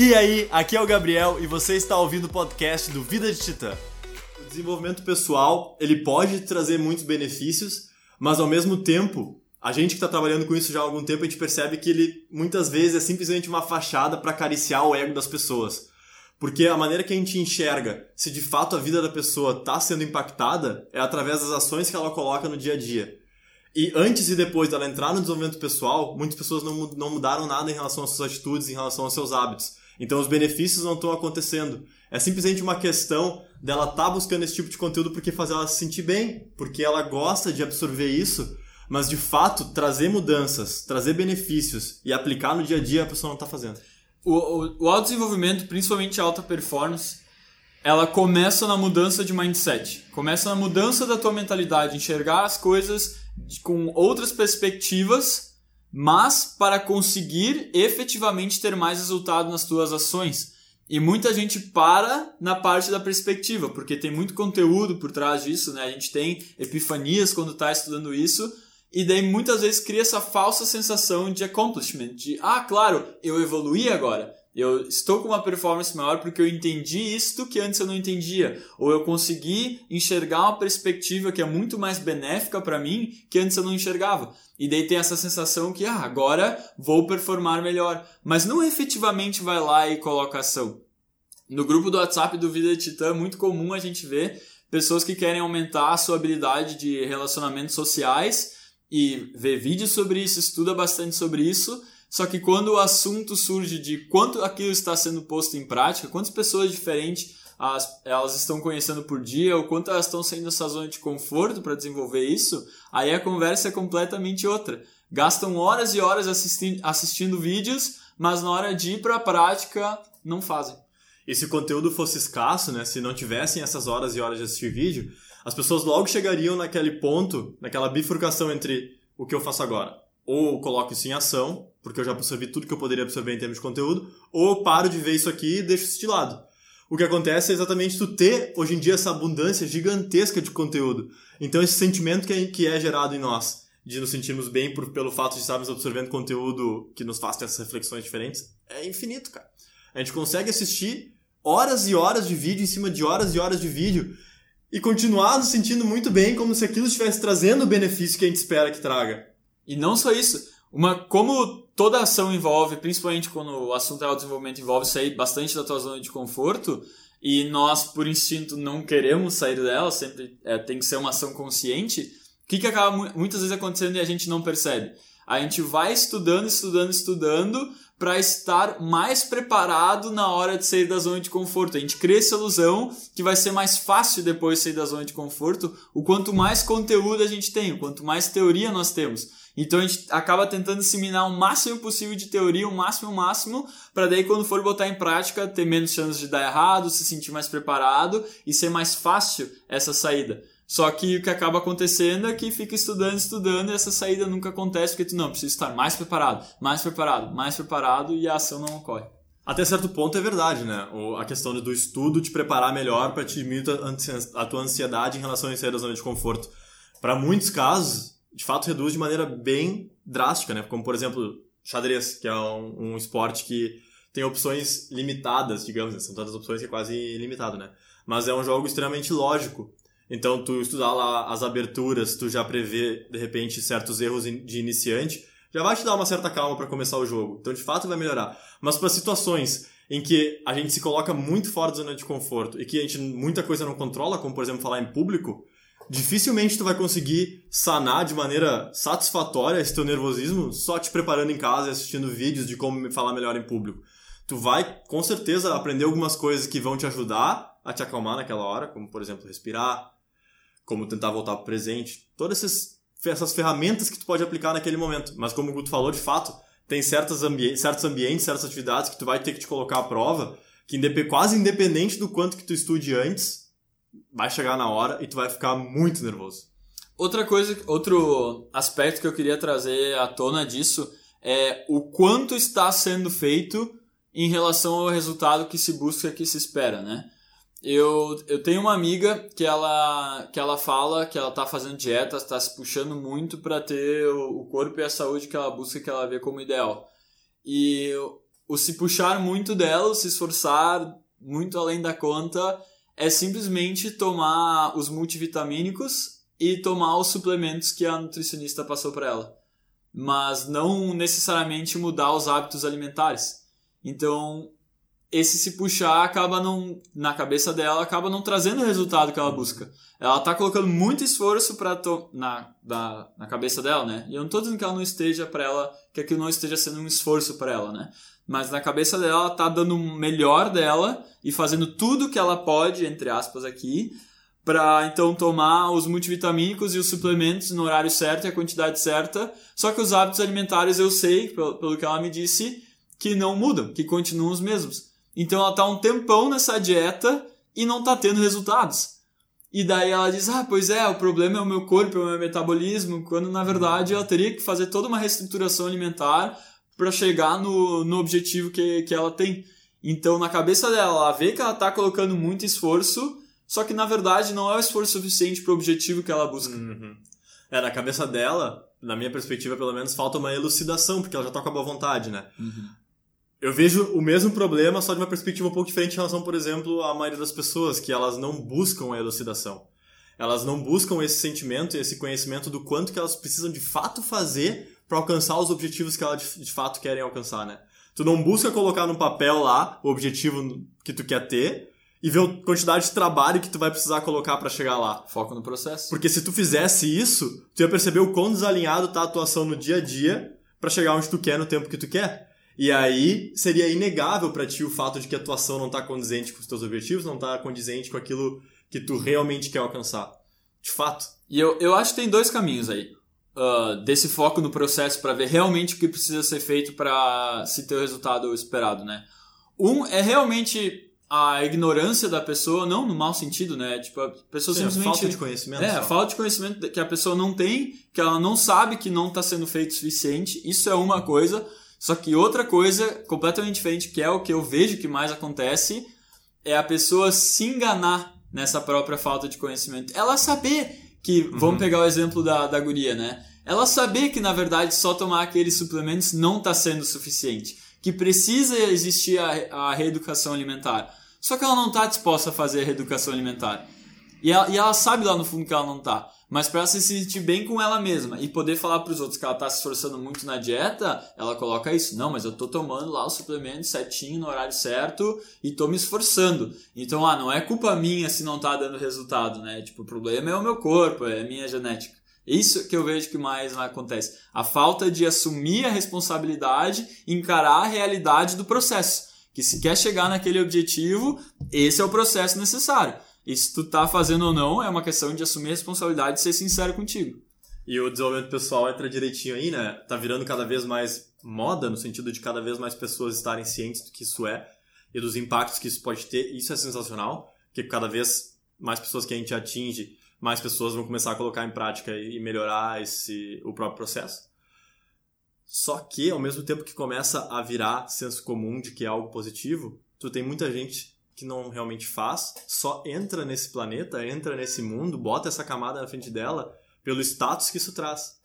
E aí, aqui é o Gabriel e você está ouvindo o podcast do Vida de Titã. O desenvolvimento pessoal, ele pode trazer muitos benefícios, mas ao mesmo tempo, a gente que está trabalhando com isso já há algum tempo, a gente percebe que ele muitas vezes é simplesmente uma fachada para acariciar o ego das pessoas. Porque a maneira que a gente enxerga se de fato a vida da pessoa está sendo impactada é através das ações que ela coloca no dia a dia. E antes e depois dela entrar no desenvolvimento pessoal, muitas pessoas não, não mudaram nada em relação às suas atitudes, em relação aos seus hábitos. Então os benefícios não estão acontecendo. É simplesmente uma questão dela estar tá buscando esse tipo de conteúdo porque faz ela se sentir bem, porque ela gosta de absorver isso, mas de fato trazer mudanças, trazer benefícios e aplicar no dia a dia a pessoa não está fazendo. O, o, o principalmente a alta performance, ela começa na mudança de mindset. Começa na mudança da tua mentalidade, enxergar as coisas com outras perspectivas, mas para conseguir efetivamente ter mais resultado nas tuas ações. E muita gente para na parte da perspectiva, porque tem muito conteúdo por trás disso, né? A gente tem epifanias quando está estudando isso, e daí muitas vezes cria essa falsa sensação de accomplishment, de ah, claro, eu evoluí agora. Eu estou com uma performance maior porque eu entendi isto que antes eu não entendia, ou eu consegui enxergar uma perspectiva que é muito mais benéfica para mim que antes eu não enxergava. E daí tem essa sensação que ah, agora vou performar melhor, mas não efetivamente vai lá e coloca ação. No grupo do WhatsApp do Vida de Titã é muito comum a gente ver pessoas que querem aumentar a sua habilidade de relacionamentos sociais e ver vídeos sobre isso, estuda bastante sobre isso, só que quando o assunto surge de quanto aquilo está sendo posto em prática, quantas pessoas diferentes as, elas estão conhecendo por dia, ou quanto elas estão saindo dessa zona de conforto para desenvolver isso, aí a conversa é completamente outra. Gastam horas e horas assisti assistindo vídeos, mas na hora de ir para a prática não fazem. E se o conteúdo fosse escasso, né, se não tivessem essas horas e horas de assistir vídeo, as pessoas logo chegariam naquele ponto, naquela bifurcação entre o que eu faço agora. Ou coloco isso em ação, porque eu já absorvi tudo que eu poderia absorver em termos de conteúdo, ou eu paro de ver isso aqui e deixo isso de lado. O que acontece é exatamente tu ter, hoje em dia, essa abundância gigantesca de conteúdo. Então, esse sentimento que é, que é gerado em nós, de nos sentirmos bem por, pelo fato de estarmos absorvendo conteúdo que nos faz ter essas reflexões diferentes, é infinito, cara. A gente consegue assistir horas e horas de vídeo em cima de horas e horas de vídeo e continuar nos sentindo muito bem, como se aquilo estivesse trazendo o benefício que a gente espera que traga. E não só isso, uma, como toda ação envolve, principalmente quando o assunto é o desenvolvimento, envolve sair bastante da tua zona de conforto, e nós, por instinto, não queremos sair dela, sempre é, tem que ser uma ação consciente, o que, que acaba muitas vezes acontecendo e a gente não percebe? A gente vai estudando, estudando, estudando, para estar mais preparado na hora de sair da zona de conforto. A gente cria essa ilusão que vai ser mais fácil depois de sair da zona de conforto, o quanto mais conteúdo a gente tem, o quanto mais teoria nós temos. Então a gente acaba tentando disseminar o máximo possível de teoria, o máximo, o máximo, para daí quando for botar em prática ter menos chances de dar errado, se sentir mais preparado e ser mais fácil essa saída. Só que o que acaba acontecendo é que fica estudando, estudando e essa saída nunca acontece porque tu não precisa estar mais preparado, mais preparado, mais preparado e a ação não ocorre. Até certo ponto é verdade, né? A questão do estudo te preparar melhor para te diminuir a tua ansiedade em relação a sair da zona de conforto. Para muitos casos, de fato reduz de maneira bem drástica, né? Como por exemplo, xadrez, que é um, um esporte que tem opções limitadas, digamos, né? são tantas opções que é quase ilimitado, né? Mas é um jogo extremamente lógico então, tu estudar lá as aberturas, tu já prevê, de repente, certos erros de iniciante, já vai te dar uma certa calma para começar o jogo. Então, de fato, vai melhorar. Mas para situações em que a gente se coloca muito fora da zona de conforto e que a gente muita coisa não controla, como por exemplo falar em público, dificilmente tu vai conseguir sanar de maneira satisfatória esse teu nervosismo só te preparando em casa e assistindo vídeos de como falar melhor em público. Tu vai com certeza aprender algumas coisas que vão te ajudar a te acalmar naquela hora, como por exemplo respirar, como tentar voltar para o presente, todas essas, ferramentas que tu pode aplicar naquele momento. Mas como o Guto falou, de fato, tem certos, ambi certos ambientes, certas atividades que tu vai ter que te colocar à prova, que indep quase independente do quanto que tu estude antes, vai chegar na hora e tu vai ficar muito nervoso. Outra coisa, outro aspecto que eu queria trazer à tona disso é o quanto está sendo feito em relação ao resultado que se busca, que se espera, né? Eu, eu tenho uma amiga que ela, que ela fala que ela tá fazendo dieta, está se puxando muito para ter o, o corpo e a saúde que ela busca, que ela vê como ideal. E o se puxar muito dela, o se esforçar muito além da conta, é simplesmente tomar os multivitamínicos e tomar os suplementos que a nutricionista passou para ela. Mas não necessariamente mudar os hábitos alimentares. Então, esse se puxar acaba não na cabeça dela acaba não trazendo o resultado que ela busca. Ela tá colocando muito esforço para na, na na cabeça dela, né? E eu não tô dizendo que ela não esteja para ela que aquilo não esteja sendo um esforço para ela, né? Mas na cabeça dela ela tá dando o melhor dela e fazendo tudo que ela pode, entre aspas aqui, para então tomar os multivitamínicos e os suplementos no horário certo e a quantidade certa. Só que os hábitos alimentares eu sei, pelo, pelo que ela me disse, que não mudam, que continuam os mesmos. Então ela tá um tempão nessa dieta e não tá tendo resultados. E daí ela diz: Ah, pois é, o problema é o meu corpo, é o meu metabolismo, quando na verdade ela teria que fazer toda uma reestruturação alimentar para chegar no, no objetivo que, que ela tem. Então, na cabeça dela, ela vê que ela tá colocando muito esforço, só que na verdade não é o esforço suficiente para o objetivo que ela busca. Uhum. É, na cabeça dela, na minha perspectiva pelo menos, falta uma elucidação, porque ela já tá com a boa vontade, né? Uhum. Eu vejo o mesmo problema, só de uma perspectiva um pouco diferente em relação, por exemplo, à maioria das pessoas, que elas não buscam a elucidação. Elas não buscam esse sentimento e esse conhecimento do quanto que elas precisam de fato fazer para alcançar os objetivos que elas de, fato querem alcançar, né? Tu não busca colocar no papel lá o objetivo que tu quer ter e ver a quantidade de trabalho que tu vai precisar colocar para chegar lá. Foco no processo. Porque se tu fizesse isso, tu ia perceber o quão desalinhado tá a atuação no dia a dia para chegar onde tu quer no tempo que tu quer. E aí seria inegável para ti o fato de que a atuação não tá condizente com os teus objetivos, não tá condizente com aquilo que tu realmente quer alcançar. De fato. E eu, eu acho que tem dois caminhos aí. Uh, desse foco no processo para ver realmente o que precisa ser feito para se ter o resultado esperado, né? Um é realmente a ignorância da pessoa, não no mau sentido, né? Tipo, a pessoa Sim, simplesmente. a falta de conhecimento. É, só. a falta de conhecimento que a pessoa não tem, que ela não sabe que não está sendo feito o suficiente. Isso é uma coisa. Só que outra coisa completamente diferente, que é o que eu vejo que mais acontece, é a pessoa se enganar nessa própria falta de conhecimento. Ela saber que, uhum. vamos pegar o exemplo da, da guria, né? Ela saber que, na verdade, só tomar aqueles suplementos não está sendo suficiente. Que precisa existir a, a reeducação alimentar. Só que ela não está disposta a fazer a reeducação alimentar. E ela, e ela sabe lá no fundo que ela não está mas para se sentir bem com ela mesma e poder falar para os outros que ela tá se esforçando muito na dieta, ela coloca isso. Não, mas eu tô tomando lá o suplemento certinho no horário certo e tô me esforçando. Então, ah, não é culpa minha se não tá dando resultado, né? Tipo, o problema é o meu corpo, é a minha genética. Isso que eu vejo que mais acontece. A falta de assumir a responsabilidade encarar a realidade do processo. Que se quer chegar naquele objetivo, esse é o processo necessário. E se tu tá fazendo ou não, é uma questão de assumir a responsabilidade e ser sincero contigo. E o desenvolvimento pessoal entra direitinho aí, né? Tá virando cada vez mais moda, no sentido de cada vez mais pessoas estarem cientes do que isso é e dos impactos que isso pode ter. Isso é sensacional, porque cada vez mais pessoas que a gente atinge, mais pessoas vão começar a colocar em prática e melhorar esse, o próprio processo. Só que, ao mesmo tempo que começa a virar senso comum de que é algo positivo, tu tem muita gente que não realmente faz, só entra nesse planeta, entra nesse mundo, bota essa camada na frente dela pelo status que isso traz,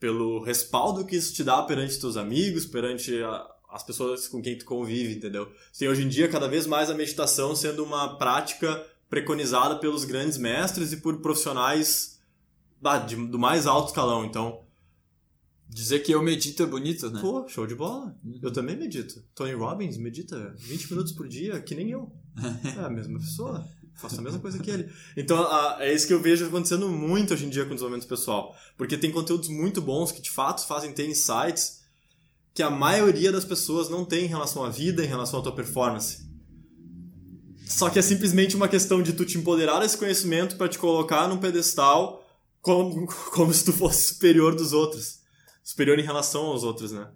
pelo respaldo que isso te dá perante teus amigos, perante a, as pessoas com quem tu convive, entendeu? Tem hoje em dia cada vez mais a meditação sendo uma prática preconizada pelos grandes mestres e por profissionais ah, de, do mais alto escalão, então Dizer que eu medito é bonito, né? Pô, show de bola. Uhum. Eu também medito. Tony Robbins medita 20 minutos por dia, que nem eu. É a mesma pessoa. Faço a mesma coisa que ele. Então, é isso que eu vejo acontecendo muito hoje em dia com o desenvolvimento pessoal. Porque tem conteúdos muito bons que de fato fazem ter insights que a maioria das pessoas não tem em relação à vida, em relação à tua performance. Só que é simplesmente uma questão de tu te empoderar desse conhecimento para te colocar num pedestal como, como se tu fosse superior dos outros superior em relação aos outros, né?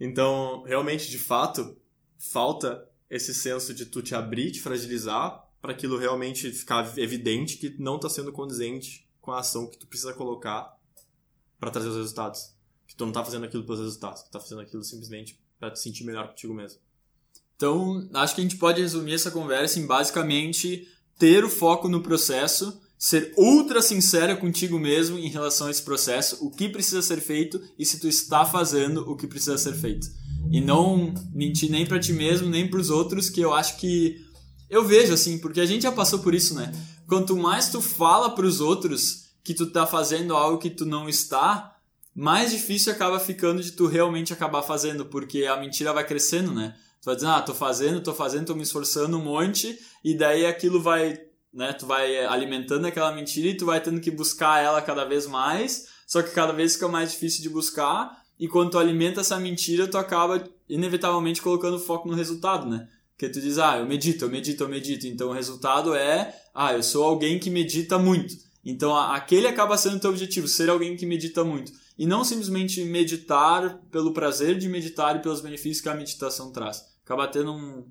Então, realmente, de fato, falta esse senso de tu te abrir, te fragilizar, para aquilo realmente ficar evidente que não está sendo condizente com a ação que tu precisa colocar para trazer os resultados. Que tu não está fazendo aquilo pelos resultados, que tu tá fazendo aquilo simplesmente para te sentir melhor contigo mesmo. Então, acho que a gente pode resumir essa conversa em basicamente ter o foco no processo ser ultra sincera contigo mesmo em relação a esse processo, o que precisa ser feito e se tu está fazendo o que precisa ser feito. E não mentir nem para ti mesmo, nem para os outros, que eu acho que eu vejo assim, porque a gente já passou por isso, né? Quanto mais tu fala para os outros que tu tá fazendo algo que tu não está, mais difícil acaba ficando de tu realmente acabar fazendo, porque a mentira vai crescendo, né? Tu vai dizendo, ah, tô fazendo, tô fazendo, tô me esforçando um monte, e daí aquilo vai, né, tu vai alimentando aquela mentira e tu vai tendo que buscar ela cada vez mais, só que cada vez fica mais difícil de buscar, e quando tu alimenta essa mentira, tu acaba inevitavelmente colocando foco no resultado, né? Porque tu diz, ah, eu medito, eu medito, eu medito, então o resultado é, ah, eu sou alguém que medita muito. Então aquele acaba sendo o teu objetivo, ser alguém que medita muito e não simplesmente meditar pelo prazer de meditar e pelos benefícios que a meditação traz. Acaba tendo um,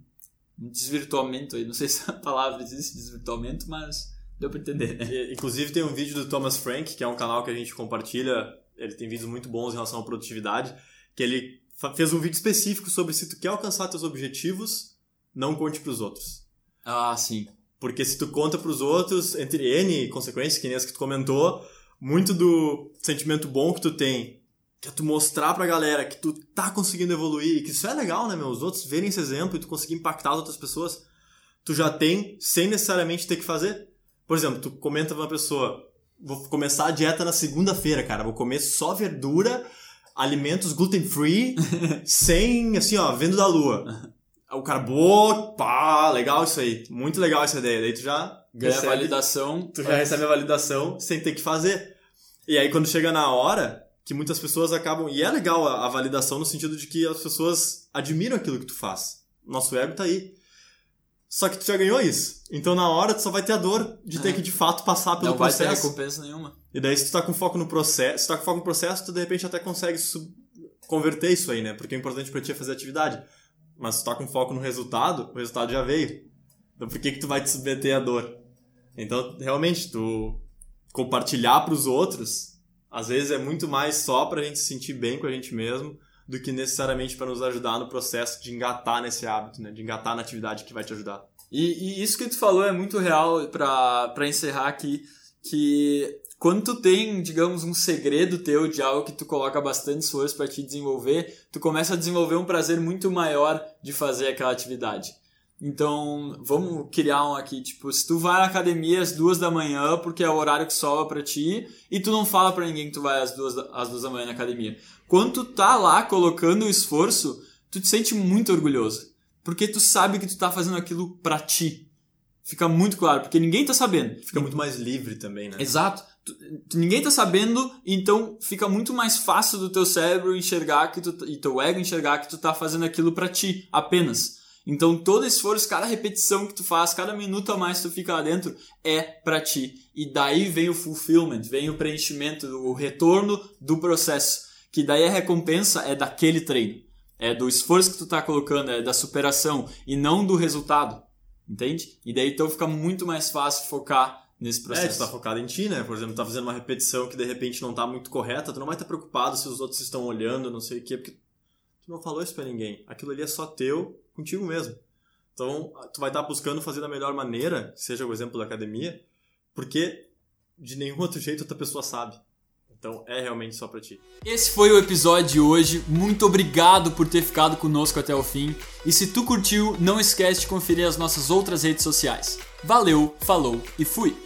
um desvirtuamento aí, não sei se a palavra existe desvirtuamento, mas deu para entender. Né? Inclusive tem um vídeo do Thomas Frank, que é um canal que a gente compartilha, ele tem vídeos muito bons em relação à produtividade, que ele fez um vídeo específico sobre se tu quer alcançar teus objetivos, não conte para os outros. Ah, sim. Porque se tu conta para os outros, entre N consequências, que nem as que tu comentou, muito do sentimento bom que tu tem, que é tu mostrar pra galera que tu tá conseguindo evoluir, e que isso é legal, né, meu? Os outros verem esse exemplo e tu conseguir impactar as outras pessoas, tu já tem sem necessariamente ter que fazer. Por exemplo, tu comenta pra uma pessoa, vou começar a dieta na segunda-feira, cara, vou comer só verdura, alimentos gluten free, sem, assim, ó, vendo da lua. O cara, boa, pá, legal isso aí. Muito legal essa ideia. Daí tu já ganha recebe, validação. Tu já recebe a validação sem ter que fazer. E aí quando chega na hora, que muitas pessoas acabam. E é legal a, a validação no sentido de que as pessoas admiram aquilo que tu faz. Nosso ego tá aí. Só que tu já ganhou isso. Então na hora tu só vai ter a dor de ter é. que de fato passar pelo Não processo. Não vai ter recompensa nenhuma. E daí se tu tá com foco no processo, se tu tá com foco no processo, tu de repente até consegue converter isso aí, né? Porque o importante pra ti é fazer atividade. Mas se tu tá com foco no resultado, o resultado já veio. Então por que que tu vai te submeter à dor? Então, realmente, tu compartilhar para os outros, às vezes é muito mais só para a gente se sentir bem com a gente mesmo do que necessariamente para nos ajudar no processo de engatar nesse hábito, né? De engatar na atividade que vai te ajudar. E, e isso que tu falou é muito real para encerrar aqui, que quando tu tem, digamos, um segredo teu de algo que tu coloca bastante esforço para te desenvolver, tu começa a desenvolver um prazer muito maior de fazer aquela atividade. Então, vamos criar um aqui, tipo, se tu vai à academia às duas da manhã, porque é o horário que sobra para ti, e tu não fala para ninguém que tu vai às duas, às duas da manhã na academia. Quando tu tá lá colocando o esforço, tu te sente muito orgulhoso. Porque tu sabe que tu tá fazendo aquilo para ti. Fica muito claro, porque ninguém tá sabendo. Fica muito mais livre também, né? Exato. Tu, tu, ninguém tá sabendo, então fica muito mais fácil do teu cérebro enxergar que tu, e teu ego enxergar que tu tá fazendo aquilo para ti, apenas. Então todo esforço, cada repetição que tu faz, cada minuto a mais que tu fica lá dentro é para ti. E daí vem o fulfillment, vem o preenchimento, o retorno do processo, que daí a recompensa é daquele treino. É do esforço que tu tá colocando, é da superação e não do resultado. Entende? E daí então fica muito mais fácil focar nesse processo. É, tu tá focado em ti, né? Por exemplo, tá fazendo uma repetição que de repente não tá muito correta, tu não vai estar preocupado se os outros estão olhando, não sei o quê, porque tu não falou isso para ninguém. Aquilo ali é só teu contigo mesmo. Então, tu vai estar buscando fazer da melhor maneira, seja o exemplo da academia, porque de nenhum outro jeito outra pessoa sabe. Então é realmente só para ti. Esse foi o episódio de hoje. Muito obrigado por ter ficado conosco até o fim. E se tu curtiu, não esquece de conferir as nossas outras redes sociais. Valeu, falou e fui.